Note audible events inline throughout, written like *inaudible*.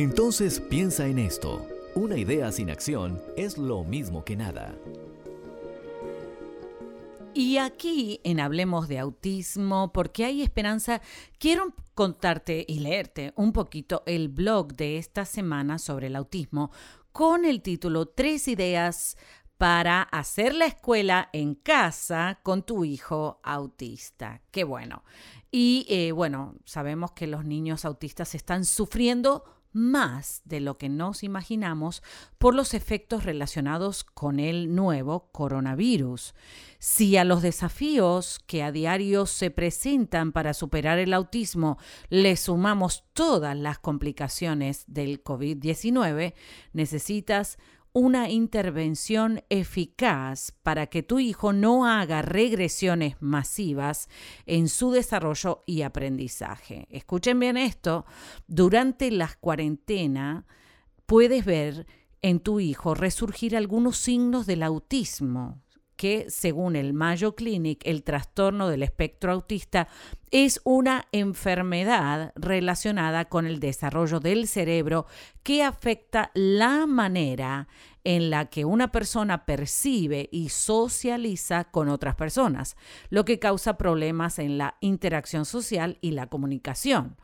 Entonces piensa en esto. Una idea sin acción es lo mismo que nada. Y aquí en Hablemos de Autismo, porque hay esperanza, quiero contarte y leerte un poquito el blog de esta semana sobre el autismo con el título Tres ideas para hacer la escuela en casa con tu hijo autista. Qué bueno. Y eh, bueno, sabemos que los niños autistas están sufriendo más de lo que nos imaginamos por los efectos relacionados con el nuevo coronavirus. Si a los desafíos que a diario se presentan para superar el autismo le sumamos todas las complicaciones del COVID-19, necesitas una intervención eficaz para que tu hijo no haga regresiones masivas en su desarrollo y aprendizaje. Escuchen bien esto, durante la cuarentena puedes ver en tu hijo resurgir algunos signos del autismo, que según el Mayo Clinic, el trastorno del espectro autista es una enfermedad relacionada con el desarrollo del cerebro que afecta la manera en la que una persona percibe y socializa con otras personas, lo que causa problemas en la interacción social y la comunicación.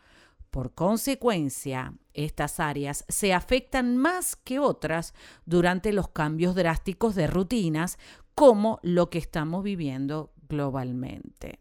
Por consecuencia, estas áreas se afectan más que otras durante los cambios drásticos de rutinas como lo que estamos viviendo globalmente.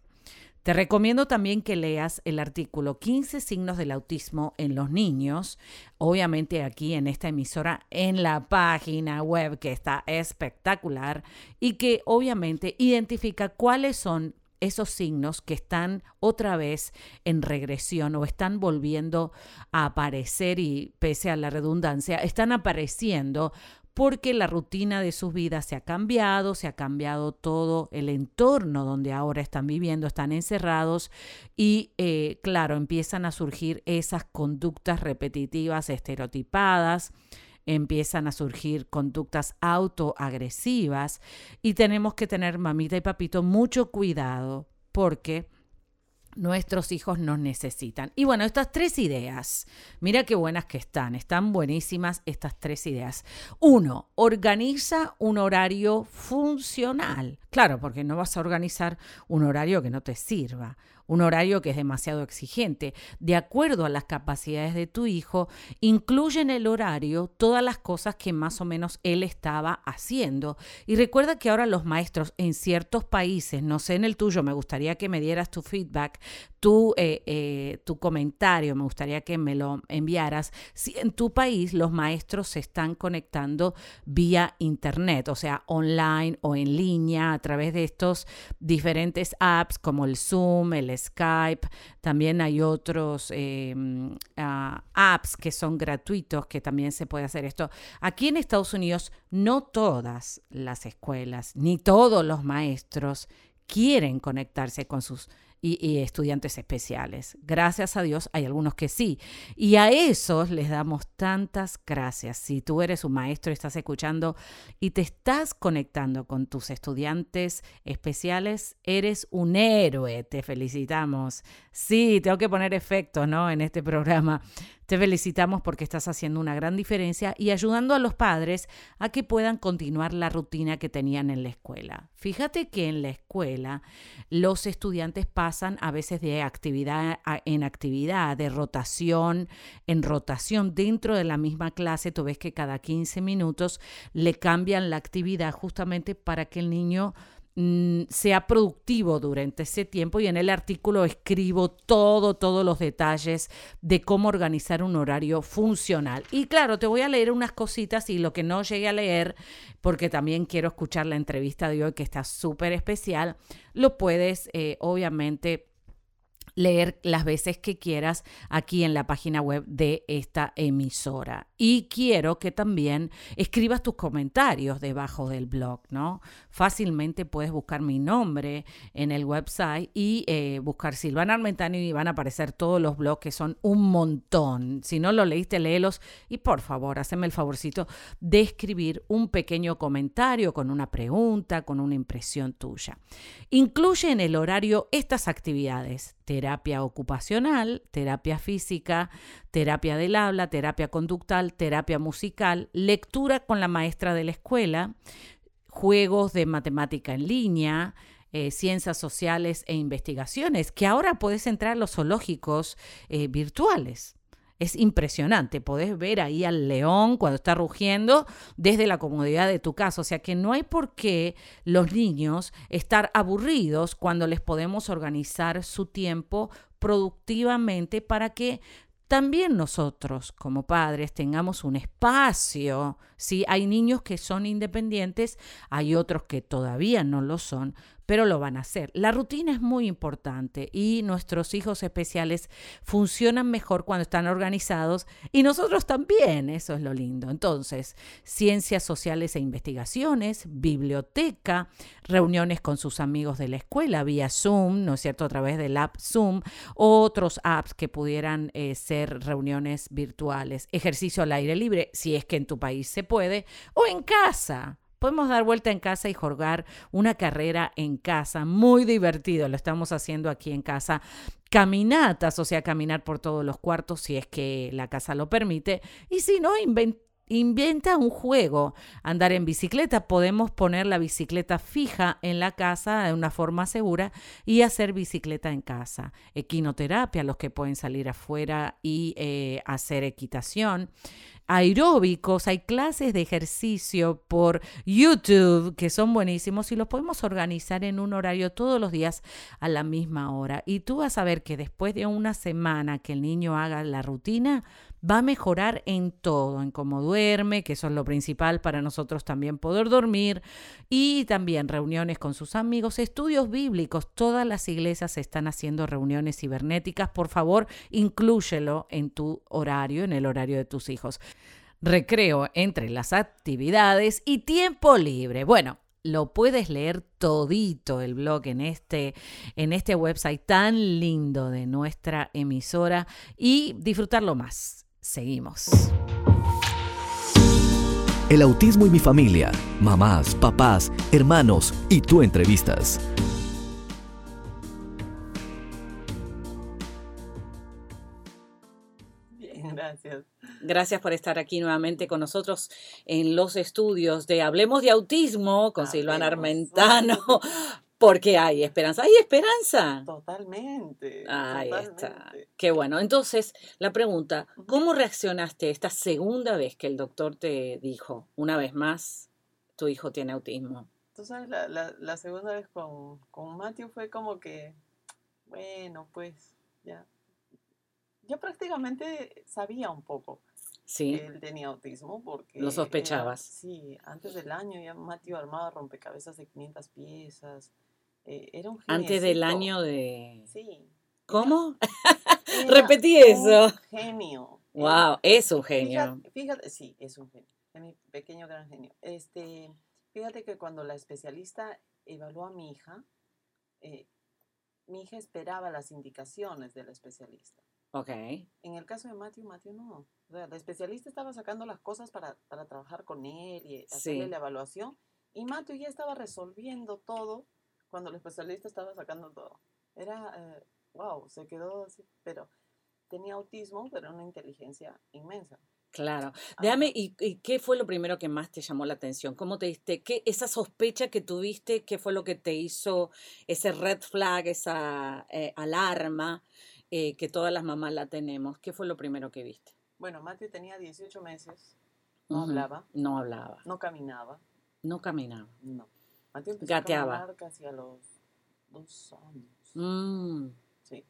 Te recomiendo también que leas el artículo 15 signos del autismo en los niños, obviamente aquí en esta emisora, en la página web que está espectacular y que obviamente identifica cuáles son esos signos que están otra vez en regresión o están volviendo a aparecer y pese a la redundancia, están apareciendo porque la rutina de sus vidas se ha cambiado, se ha cambiado todo el entorno donde ahora están viviendo, están encerrados y eh, claro, empiezan a surgir esas conductas repetitivas, estereotipadas, empiezan a surgir conductas autoagresivas y tenemos que tener, mamita y papito, mucho cuidado porque nuestros hijos nos necesitan. Y bueno, estas tres ideas, mira qué buenas que están, están buenísimas estas tres ideas. Uno, organiza un horario funcional. Claro, porque no vas a organizar un horario que no te sirva un horario que es demasiado exigente. De acuerdo a las capacidades de tu hijo, incluye en el horario todas las cosas que más o menos él estaba haciendo. Y recuerda que ahora los maestros en ciertos países, no sé en el tuyo, me gustaría que me dieras tu feedback, tu, eh, eh, tu comentario, me gustaría que me lo enviaras. Si en tu país los maestros se están conectando vía internet, o sea, online o en línea a través de estos diferentes apps como el Zoom, el Skype, también hay otros em, ah, apps que son gratuitos que también se puede hacer esto. Aquí en Estados Unidos no todas las escuelas ni todos los maestros quieren conectarse con sus y, estudiantes especiales. Gracias a Dios hay algunos que sí. Y a esos les damos tantas gracias. Si tú eres un maestro estás escuchando y te estás conectando con tus estudiantes especiales, eres un héroe. Te felicitamos. Sí, tengo que poner efectos, ¿no? En este programa. Te felicitamos porque estás haciendo una gran diferencia y ayudando a los padres a que puedan continuar la rutina que tenían en la escuela. Fíjate que en la escuela los estudiantes pasan a veces de actividad en actividad, de rotación en rotación dentro de la misma clase. Tú ves que cada 15 minutos le cambian la actividad justamente para que el niño sea productivo durante ese tiempo y en el artículo escribo todo, todos los detalles de cómo organizar un horario funcional. Y claro, te voy a leer unas cositas y lo que no llegué a leer, porque también quiero escuchar la entrevista de hoy que está súper especial, lo puedes eh, obviamente leer las veces que quieras aquí en la página web de esta emisora. Y quiero que también escribas tus comentarios debajo del blog, ¿no? Fácilmente puedes buscar mi nombre en el website y eh, buscar Silvana Armentano y van a aparecer todos los blogs que son un montón. Si no lo leíste, léelos y por favor, haceme el favorcito de escribir un pequeño comentario con una pregunta, con una impresión tuya. Incluye en el horario estas actividades. Terapia ocupacional, terapia física, terapia del habla, terapia conductal, terapia musical, lectura con la maestra de la escuela, juegos de matemática en línea, eh, ciencias sociales e investigaciones, que ahora puedes entrar a los zoológicos eh, virtuales. Es impresionante, podés ver ahí al león cuando está rugiendo desde la comodidad de tu casa. O sea que no hay por qué los niños estar aburridos cuando les podemos organizar su tiempo productivamente para que también nosotros como padres tengamos un espacio. ¿sí? Hay niños que son independientes, hay otros que todavía no lo son, pero lo van a hacer. La rutina es muy importante y nuestros hijos especiales funcionan mejor cuando están organizados y nosotros también, eso es lo lindo. Entonces, ciencias sociales e investigaciones, biblioteca, reuniones con sus amigos de la escuela vía Zoom, ¿no es cierto?, a través del app Zoom, otros apps que pudieran eh, ser reuniones virtuales, ejercicio al aire libre, si es que en tu país se puede, o en casa. Podemos dar vuelta en casa y jugar una carrera en casa, muy divertido, lo estamos haciendo aquí en casa. Caminatas, o sea, caminar por todos los cuartos si es que la casa lo permite. Y si no, inventa un juego. Andar en bicicleta, podemos poner la bicicleta fija en la casa de una forma segura y hacer bicicleta en casa. Equinoterapia, los que pueden salir afuera y eh, hacer equitación aeróbicos, hay clases de ejercicio por YouTube que son buenísimos y los podemos organizar en un horario todos los días a la misma hora. Y tú vas a ver que después de una semana que el niño haga la rutina, va a mejorar en todo, en cómo duerme, que eso es lo principal para nosotros también poder dormir, y también reuniones con sus amigos, estudios bíblicos. Todas las iglesias están haciendo reuniones cibernéticas. Por favor, inclúyelo en tu horario, en el horario de tus hijos. Recreo entre las actividades y tiempo libre. Bueno, lo puedes leer todito el blog en este, en este website tan lindo de nuestra emisora y disfrutarlo más. Seguimos. El autismo y mi familia, mamás, papás, hermanos y tú entrevistas. Bien, gracias. Gracias por estar aquí nuevamente con nosotros en los estudios de Hablemos de Autismo con Silvana Armentano. *laughs* Porque hay esperanza. ¿Hay esperanza? Totalmente. Ahí está. Qué bueno. Entonces, la pregunta, ¿cómo reaccionaste esta segunda vez que el doctor te dijo, una vez más, tu hijo tiene autismo? Tú sabes, la, la, segunda vez con, con Matthew fue como que, bueno, pues ya. Yo prácticamente sabía un poco sí. que él tenía autismo porque... Lo sospechabas. sí, antes del año ya Matthew armaba rompecabezas de 500 piezas eh, era un Antes del año de... Sí. ¿Cómo? *laughs* *laughs* Repetí eso. genio. Wow, es un genio. Fíjate, sí, es un genio. Es mi pequeño gran genio. Este, fíjate que cuando la especialista evaluó a mi hija, eh, mi hija esperaba las indicaciones de la especialista. Ok. En el caso de Matthew, Matthew no. O sea, la especialista estaba sacando las cosas para, para trabajar con él y hacerle la evaluación. Y Matthew ya estaba resolviendo todo cuando el especialista estaba sacando todo. Era, wow, eh, se quedó así, pero tenía autismo, pero una inteligencia inmensa. Claro. Déjame, ¿y, qué fue lo primero que más te llamó la atención? ¿Cómo te diste, qué, esa sospecha que tuviste, qué fue lo que te hizo ese red flag, esa eh, alarma eh, que todas las mamás la tenemos? ¿Qué fue lo primero que viste? Bueno, Matthew tenía 18 meses, no hablaba. No hablaba. No caminaba. No caminaba. No. Empezó Gateaba. los dos años. Mm. Sí.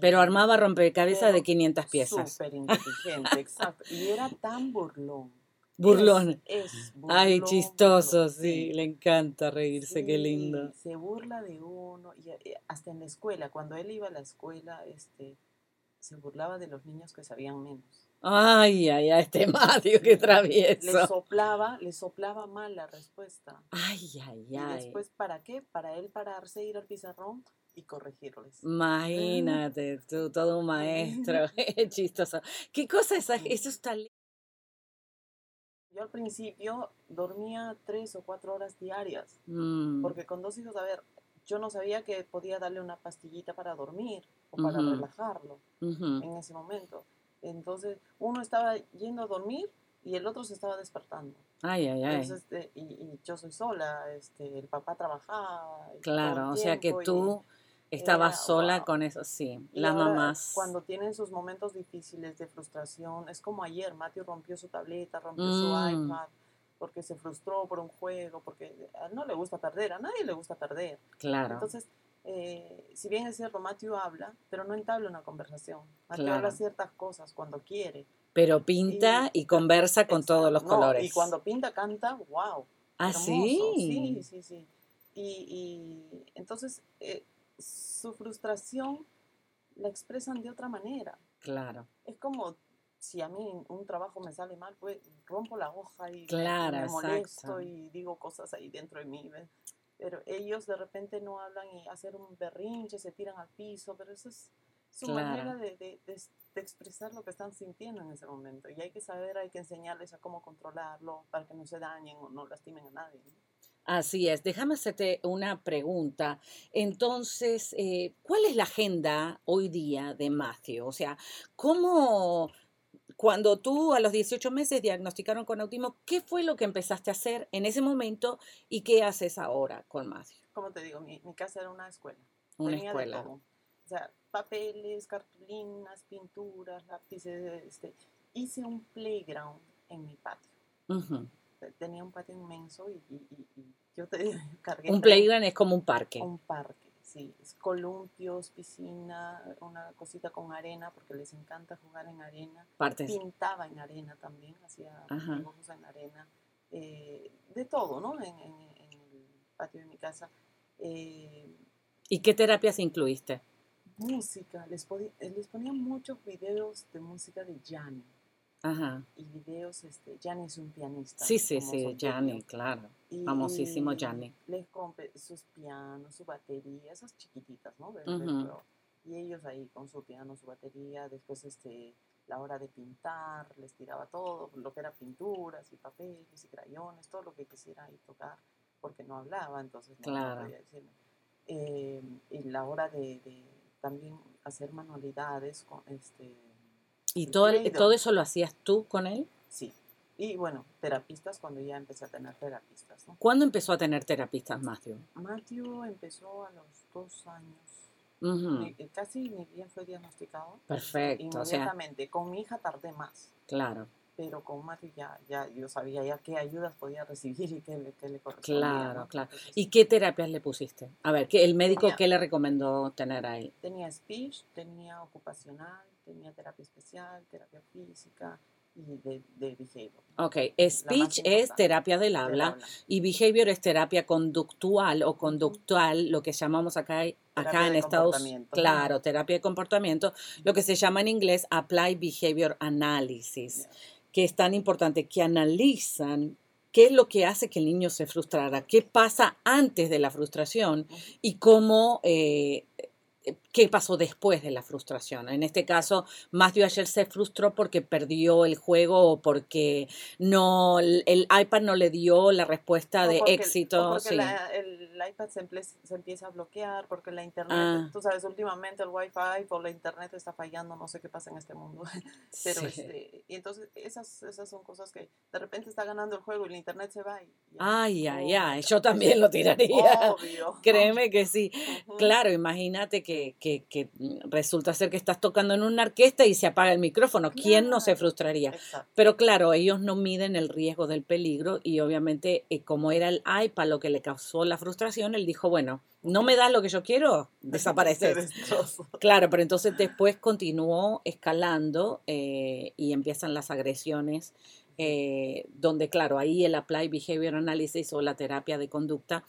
pero armaba rompecabezas de 500 piezas. Súper inteligente, *laughs* exacto. Y era tan burlón. Burlón. Es, burlón, Ay, chistoso, sí. le encanta reírse, qué lindo. Se burla de uno, y eh, hasta en la escuela, cuando él iba a la escuela, este, se burlaba de los niños que sabían menos. Ay, ay, ay, este Mario, qué travieso. Le soplaba, le soplaba mal la respuesta. Ay, ay, ay. Y después, ¿para qué? Para él pararse, ir al pizarrón y corregirles. Imagínate, tú, todo un maestro, *laughs* *laughs* chistoso. ¿Qué cosa es eso? Está yo al principio dormía tres o cuatro horas diarias, mm. porque con dos hijos, a ver, yo no sabía que podía darle una pastillita para dormir o para relajarlo en ese momento. Entonces, uno estaba yendo a dormir y el otro se estaba despertando. Ay, ay, ay. Este, y, yo soy sola, este, el papá trabajaba. Claro, o sea que tú estabas sola con eso, sí, las mamás. Cuando tienen sus momentos difíciles de frustración, es como ayer, Matthew rompió su tableta, rompió su mm. iPad, porque se frustró por un juego, porque a él no le gusta perder, a nadie le gusta perder. Claro. Entonces, eh, si bien es cierto, Matthew habla, pero no entabla una conversación. Matthew habla ciertas cosas cuando quiere. Pero pinta y, conversa con todos los colores. Y cuando pinta, canta, wow. Ah, sí. Sí, sí, sí. Y, entonces eh, su frustración la expresan de otra manera. Claro. Es como si a mí un trabajo me sale mal, pues rompo la hoja y me, molesto y digo cosas ahí dentro de mí. Pero ellos de repente no hablan y hacen un berrinche, se tiran al piso, pero eso es su manera de, de, expresar lo que están sintiendo en ese momento. Y hay que saber, hay que enseñarles a cómo controlarlo para que no se dañen o no lastimen a nadie. Así es. Déjame hacerte una pregunta. Entonces, eh, ¿cuál es la agenda hoy día de Matthew? O sea, ¿cómo, cuando tú a los 18 meses diagnosticaron con autismo, ¿qué fue lo que empezaste a hacer en ese momento y qué haces ahora con Matthew? Como te digo, mi, casa era una escuela. Una escuela. O sea, papeles, cartulinas, pinturas, lápices. Este. Hice un playground en mi patio. Tenía un patio inmenso y, yo te *laughs* cargué. Un playground es como un parque. Un parque, sí. Es columpios, piscina, una cosita con arena, porque les encanta jugar en arena. Partes. Pintaba en arena también, hacía dibujos en arena. Eh, de todo, ¿no? En, el patio de mi casa. Eh, ¿Y qué terapias incluiste? música, les, les ponía muchos videos de música de Gianni. Ajá. Y videos, este, Gianni es un pianista. Sí, sí, sí, Gianni, claro. Famosísimo Gianni. Les compré sus pianos, su batería, esas chiquititas, ¿no? y ellos ahí con su piano, su batería, después este, la hora de pintar, les tiraba todo, lo que era pinturas y papeles y crayones, todo lo que quisiera ahí tocar, porque no hablaba, entonces no, claro. podía decirme. Eh, y la hora de también hacer manualidades con este ¿Y todo, todo eso lo hacías tú con él? Sí. Y bueno, terapistas cuando ya empecé a tener terapistas. ¿no? ¿Cuándo empezó a tener terapistas Matthew? Matthew empezó a los dos años. Eh, casi ni bien fue diagnosticado. Perfecto. Inmediatamente. Con mi hija tardé más. Claro pero con Matthew ya, ya yo sabía ya qué ayudas podía recibir y qué, le, qué le correspondía. Claro, claro. ¿Y qué terapias le pusiste? A ver, ¿qué, ¿el médico qué le recomendó tener a él? Tenía speech, tenía ocupacional, tenía terapia especial, terapia física, y de, de behavior. Ok, speech es terapia del habla, y behavior es terapia conductual o conductual, lo que llamamos acá, acá en Estados Unidos. Claro, terapia de comportamiento, lo que se llama en inglés Apply Behavior Analysis que es tan importante, que analizan qué es lo que hace que el niño se frustrara, qué pasa antes de la frustración y cómo eh, qué pasó después de la frustración. En este caso, Matthew ayer se frustró porque perdió el juego o porque no el iPad no le dio la respuesta de éxito. porque el, iPad se, empieza a bloquear, porque la internet, ah. tú sabes, últimamente el Wi-Fi o la internet está fallando, no sé qué pasa en este mundo. *laughs* Pero este, y entonces esas, esas son cosas que de repente está ganando el juego y el internet se va. ay, ay, ay, yo también lo tiraría. *laughs* Créeme que sí. Claro, imagínate que que, resulta ser que estás tocando en una orquesta y se apaga el micrófono. ¿Quién no se frustraría? Pero claro, ellos no miden el riesgo del peligro y obviamente eh, como era el iPad lo que le causó la frustración, él dijo, bueno, no me das lo que yo quiero, *laughs* desapareces. claro, pero entonces después continuó escalando eh, y empiezan las agresiones eh, donde claro, ahí el Apply Behavior Analysis o la terapia de conducta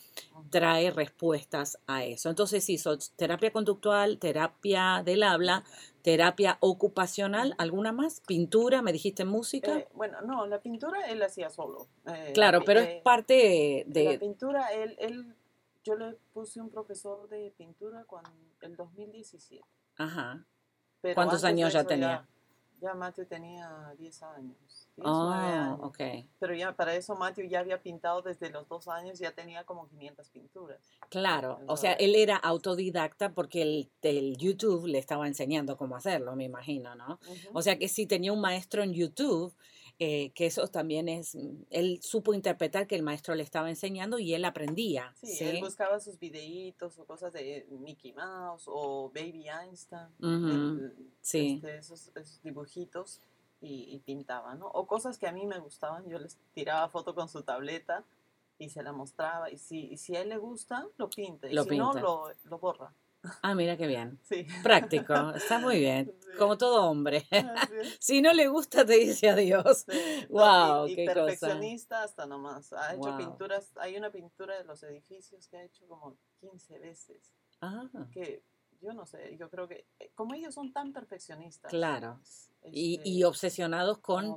trae respuestas a eso. Entonces hizo terapia conductual, terapia del habla, terapia ocupacional, ¿alguna más? ¿Pintura? ¿Me dijiste música? Eh, bueno, no, la pintura él hacía solo. Eh, claro, pero es parte de... La pintura, él, él, yo le puse un profesor de pintura cuando el 2017. Ajá. ¿Cuántos años ya tenía? Ya Matthew tenía 10 años. 10, oh, ok. Pero ya para eso Matthew ya había pintado desde los dos años, ya tenía como 500 pinturas. Claro, o sea, él era autodidacta porque el, el, YouTube le estaba enseñando cómo hacerlo, me imagino, ¿no? O sea que si tenía un maestro en YouTube, eh, que eso también es, mm, él supo interpretar que el maestro le estaba enseñando y él aprendía. Sí, él buscaba sus videitos o cosas de Mickey Mouse o Baby Einstein, sí. Este, esos, dibujitos y, pintaba, ¿no? O cosas que a mí me gustaban, yo les tiraba foto con su tableta y se la mostraba y si, si a él le gusta, lo pinta y si no, lo, lo borra. Ah, mira qué bien. Sí. Práctico, está muy bien. Como todo hombre. *laughs* si no le gusta, te dice adiós. Wow, y, perfeccionista hasta nomás. Ha hecho pinturas, hay una pintura de los edificios que ha hecho como 15 veces. Ah. Que yo no sé, yo creo que eh, como ellos son tan perfeccionistas. Claro. y, este, obsesionados con,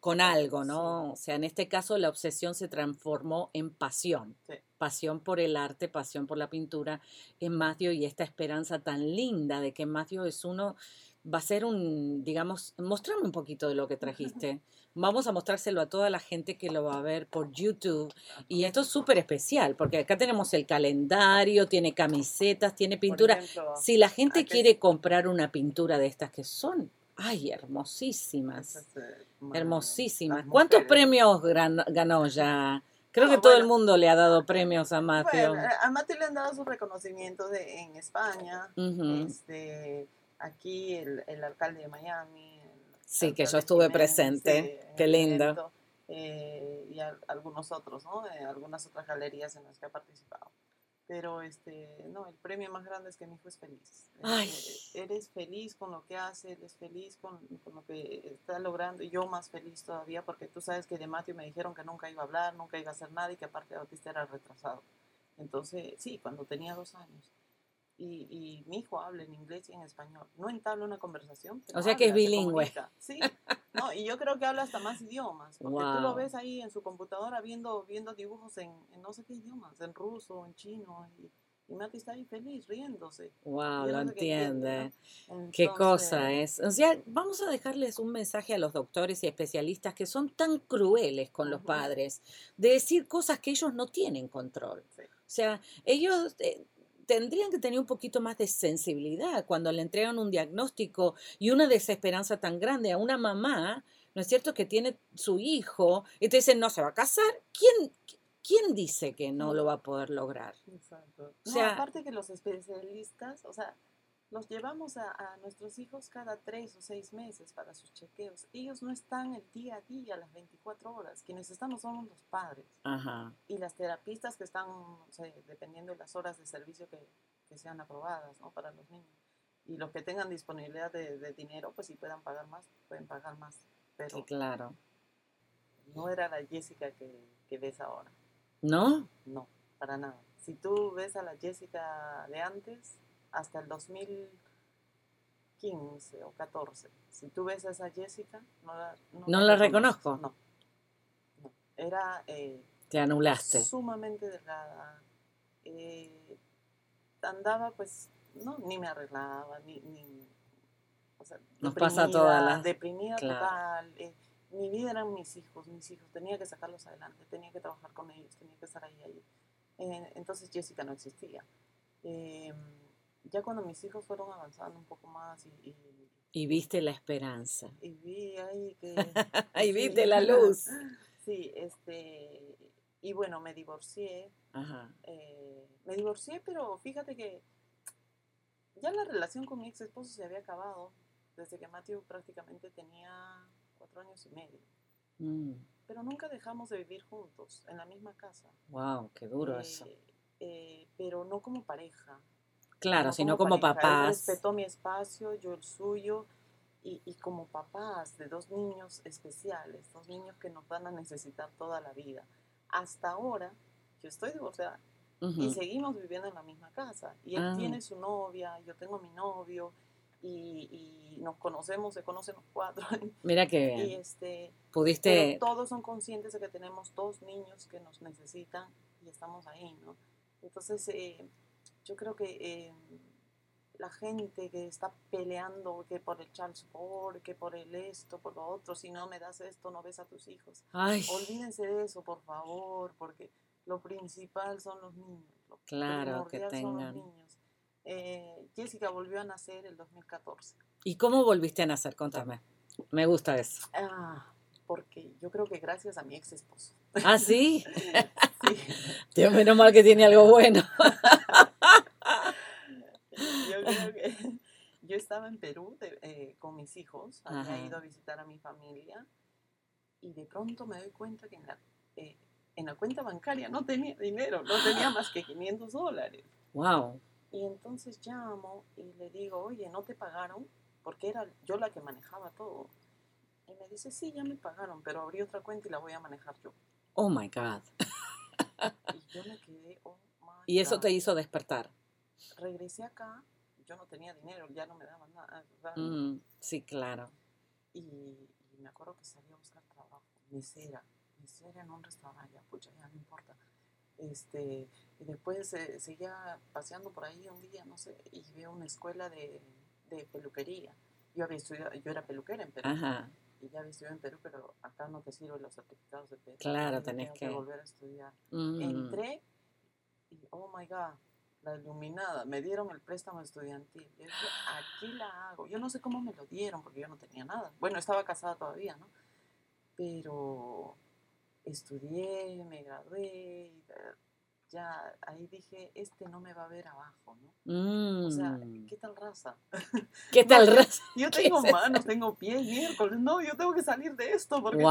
con, algo, ¿no? O sea, en este caso la obsesión se transformó en pasión. Pasión por el arte, pasión por la pintura en Matthew y esta esperanza tan linda de que Matthew es uno, va a ser un, digamos, mostrame un poquito de lo que trajiste. Vamos a mostrárselo a toda la gente que lo va a ver por YouTube. Y esto es súper especial, porque acá tenemos el calendario, tiene camisetas, tiene pintura. si la gente quiere comprar una pintura de estas que son, ay, hermosísimas. hermosísimas. ¿Cuántos premios ganó ya? Creo que todo el mundo le ha dado premios a Mateo. a Mateo le han dado sus reconocimientos en España. este, aquí el, el alcalde de Miami, Sí, que yo estuve presente. Qué lindo. Eh, y algunos otros, ¿no? Eh, algunas otras galerías en las que ha participado. Pero este, no, el premio más grande es que mi hijo es feliz. Ay. Eh, eres feliz con lo que hace, eres feliz con, con, lo que está logrando. Y yo más feliz todavía porque tú sabes que de Mateo me dijeron que nunca iba a hablar, nunca iba a hacer nada y que aparte de autista era retrasado. Entonces, sí, cuando tenía dos años y, mi hijo habla en inglés y en español. No entabla una conversación. o sea que es bilingüe. Sí, no, y yo creo que habla hasta más idiomas, porque tú lo ves ahí en su computadora viendo, viendo dibujos en, no sé qué idiomas, en ruso, en chino, y, y Mati está ahí feliz, riéndose. Wow, lo entiende. Qué, cosa es. O sea, vamos a dejarles un mensaje a los doctores y especialistas que son tan crueles con los padres, de decir cosas que ellos no tienen control. O sea, ellos... Eh, tendrían que tener un poquito más de sensibilidad cuando le entregan un diagnóstico y una desesperanza tan grande a una mamá, ¿no es cierto?, que tiene su hijo y te dicen, no se va a casar. ¿Quién, quién dice que no lo va a poder lograr? Exacto. O sea, aparte que los especialistas, o sea, los llevamos a, nuestros hijos cada tres o seis meses para sus chequeos. Ellos no están el día a día, las 24 horas. Quienes estamos somos los padres. Y las terapistas que están, dependiendo de las horas de servicio que, sean aprobadas ¿no? para los niños. Y los que tengan disponibilidad de, dinero, pues si puedan pagar más, pueden pagar más. Pero claro. No era la Jessica que, que ves ahora. ¿No? No, para nada. Si tú ves a la Jessica de antes, hasta el 2015 o 14. Si tú ves a esa Jessica, no la, no, la reconozco. No, no. Era... Eh, Te anulaste. Sumamente delgada. Eh, andaba pues, no, ni me arreglaba, ni... ni o sea, Nos pasa toda la... Deprimida total. Eh, mi vida eran mis hijos, mis hijos. Tenía que sacarlos adelante, tenía que trabajar con ellos, tenía que estar ahí. ahí. entonces Jessica no existía. Eh, ya cuando mis hijos fueron avanzando un poco más y... Y, viste la esperanza. Y vi ahí que... *laughs* ahí viste la luz. *laughs* sí, este... Y bueno, me divorcié. Ajá. Eh, me divorcié, pero fíjate que ya la relación con mi ex esposo se había acabado desde que Matthew prácticamente tenía cuatro años y medio. Mm. Pero nunca dejamos de vivir juntos, en la misma casa. ¡Wow! ¡Qué duro eso! Eh, eh, pero no como pareja. Claro, sino como, papás. respetó mi espacio, yo el suyo, y, como papás de dos niños especiales, dos niños que nos van a necesitar toda la vida. Hasta ahora, yo estoy divorciada y seguimos viviendo en la misma casa. Y él ah. tiene su novia, yo tengo mi novio, y, nos conocemos, se conocen los cuatro. *laughs* Mira que bien. Y este, Pudiste... todos son conscientes de que tenemos dos niños que nos necesitan y estamos ahí, ¿no? Entonces, eh, yo creo que eh, la gente que está peleando que por el support, que por el esto, por lo otro, si no me das esto, no ves a tus hijos. Olvídense de eso, por favor, porque lo principal son los niños. claro, que tengan. Son los niños. Eh, Jessica volvió a nacer el 2014. ¿Y cómo volviste a nacer? Contame. Me gusta eso. Ah, porque yo creo que gracias a mi ex esposo. ¿Ah, sí? *laughs* sí. *laughs* Dios, menos mal que tiene algo bueno. *laughs* yo creo que yo estaba en Perú eh, con mis hijos, había ido a visitar a mi familia y de pronto me doy cuenta que en la, eh, en la cuenta bancaria no tenía dinero, no tenía *laughs* más que 500 dólares. Wow. Y entonces llamo y le digo, oye, ¿no te pagaron? Porque era yo la que manejaba todo. Y me dice, sí, ya me pagaron, pero abrí otra cuenta y la voy a manejar yo. Oh my God. y yo me quedé, oh my *laughs* Y eso te hizo despertar. Regresé acá, yo no tenía dinero, ya no me daban nada. Mm, sí, claro. Y, me acuerdo que salí a buscar trabajo, mesera, mesera en un restaurante, ya, pucha, ya no importa. Este, y después eh, seguía paseando por ahí un día, no sé, y veo una escuela de, de peluquería. Yo había estudiado, yo era peluquera en Perú. Ajá y ya había estudiado en Perú, pero acá no te sirven los certificados de Perú. Claro, tenés que... volver a estudiar. Mm. Entré y, oh my God, la iluminada, me dieron el préstamo estudiantil. Yo dije, aquí la hago. Yo no sé cómo me lo dieron, porque yo no tenía nada. Bueno, estaba casada todavía, ¿no? Pero estudié, me gradué, ya ahí dije, este no me va a ver abajo, ¿no? O sea, mm. ¿qué tal raza? *laughs* ¿Qué tal raza? *laughs* Yo *laughs* tengo manos, tengo pies, miércoles, no, yo tengo que salir de esto porque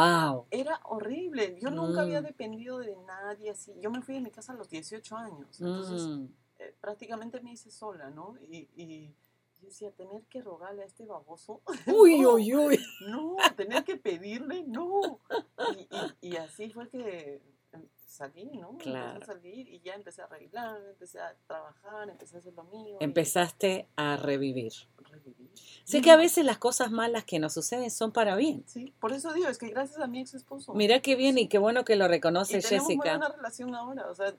era horrible. Yo nunca había mm. dependido de nadie así. Yo me fui de mi casa a los 18 años, entonces mm. Eh, prácticamente me hice sola, ¿no? Y, y yo decía, tener que rogarle a este baboso. *laughs* Uy, uy, uy. No, tener que pedirle, no. y así fue que salí, ¿no? Claro. Empecé a salir y ya empecé a arreglar, empecé a trabajar, empecé a hacer lo mío. Empezaste a revivir. Sé que a veces las cosas malas que nos suceden son para bien. Sí, por eso digo, es que gracias a mi ex esposo. Mira qué bien y qué bueno que lo reconoce y Jessica. Tenemos buena relación ahora, o sea,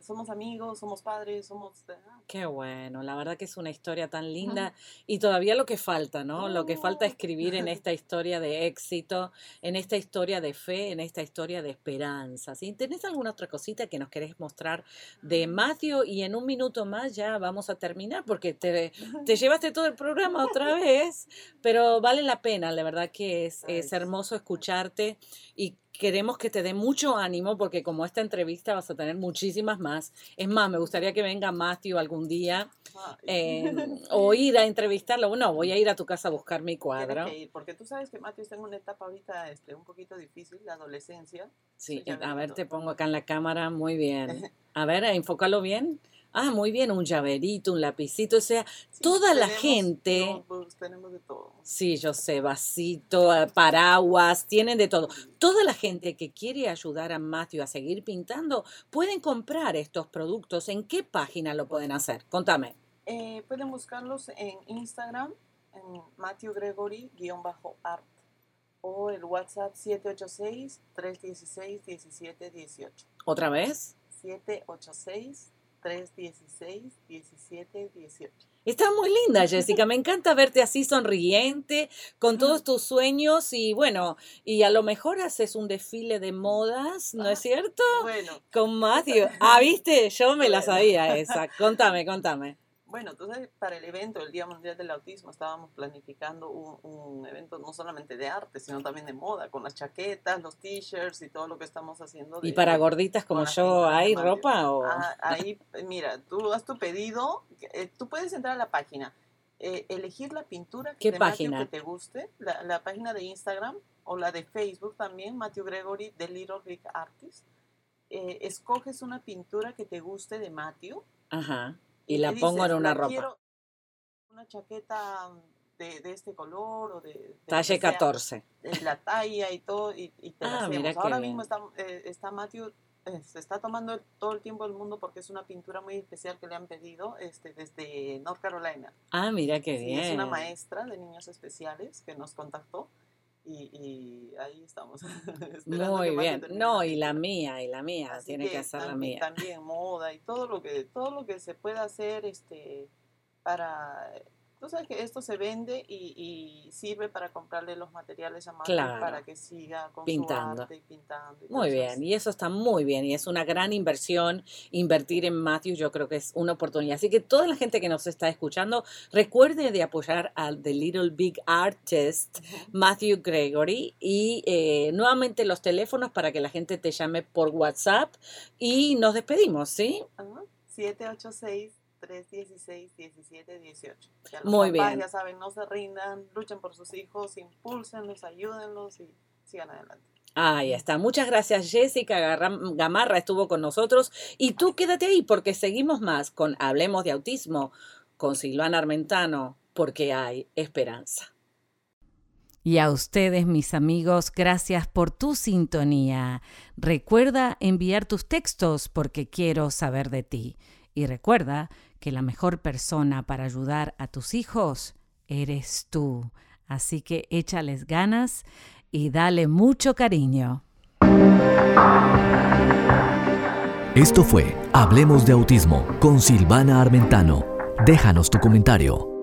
somos amigos, somos padres, somos... Ah. Qué bueno, la verdad que es una historia tan linda y todavía lo que falta, ¿no? Lo que falta escribir en esta historia de éxito, en esta historia de fe, en esta historia de esperanza. ¿sí? ¿Tenés alguna otra cosita que nos querés mostrar de Matthew? Y en un minuto más ya vamos a terminar porque te, *laughs* te llevaste todo el programa otra vez, pero vale la pena, la verdad que es, es hermoso escucharte y queremos que te dé mucho ánimo porque como esta entrevista vas a tener muchísimas más. Es más, me gustaría que venga Matthew algún día eh, *laughs* o ir a entrevistarlo. No, voy a ir a tu casa a buscar mi cuadro. Que ir, porque tú sabes que Matthew está en una etapa ahorita este, un poquito difícil, la adolescencia. Sí, a ver, te pongo acá en la cámara. Muy bien. *laughs* A ver, enfócalo bien. Ah, muy bien, un llaverito, un lapicito, o sea, toda la gente... tenemos de todo. Sí, yo sé, vasito, paraguas, tienen de todo. Toda la gente que quiere ayudar a Matthew a seguir pintando, pueden comprar estos productos. ¿En qué página lo pueden hacer? Contame. Eh, pueden buscarlos en Instagram, en Matthew Gregory-art o el WhatsApp 786-316-1718. ¿Otra vez? 786 316 17 18. Está muy linda, Jessica. Me encanta verte así sonriente, con todos tus sueños y bueno, y a lo mejor haces un desfile de modas, ¿no es ah, cierto? Bueno. Con Matthew. *laughs* Ah, viste, yo me la sabía esa. Contame, contame. Bueno, entonces para el evento, el Día Mundial del Autismo, estábamos planificando un, evento no solamente de arte, sino también de moda, con las chaquetas, los t-shirts y todo lo que estamos haciendo. ¿Y para gorditas como yo hay ropa? O? Ah, ahí, mira, tú has tu pedido, eh, tú puedes entrar a la página, eh, elegir la pintura que, página? te guste, la, página de Instagram o la de Facebook también, Matthew Gregory, The Little Rick Artist. Eh, escoges una pintura que te guste de Matthew. Ajá y, la pongo en una ropa. una chaqueta de, de, este color o de... de Talle 14. la talla y todo, y, y te ah, Ahora mismo está, eh, está Matthew, eh, se está tomando todo el tiempo del mundo porque es una pintura muy especial que le han pedido este, desde North Carolina. Ah, mira qué bien. Es una maestra de niños especiales que nos contactó y, ahí estamos. *laughs* Muy bien. No, y la mía, y la mía, tiene que, hacer la mía. También moda y todo lo que todo lo que se pueda hacer este para tú sabes que esto se vende y, sirve para comprarle los materiales a Matthew para que siga con pintando. Su arte y pintando. muy bien, y eso está muy bien y es una gran inversión invertir en Matthew, yo creo que es una oportunidad. Así que toda la gente que nos está escuchando, recuerde de apoyar al The Little Big Artist, Matthew Gregory, y eh, nuevamente los teléfonos para que la gente te llame por WhatsApp y nos despedimos, ¿sí? 786 316 17 18. Muy bien. Ya saben, no se rindan, luchen por sus hijos, impulsenlos, ayúdenlos y sigan adelante. Ahí está. Muchas gracias, Jessica Gamarra estuvo con nosotros. Y tú quédate ahí porque seguimos más con Hablemos de Autismo con Silvana Armentano, porque hay esperanza. Y a ustedes, mis amigos, gracias por tu sintonía. Recuerda enviar tus textos porque quiero saber de ti. Y recuerda que la mejor persona para ayudar a tus hijos eres tú. Así que échales ganas y dale mucho cariño. Esto fue Hablemos de Autismo con Silvana Armentano. Déjanos tu comentario.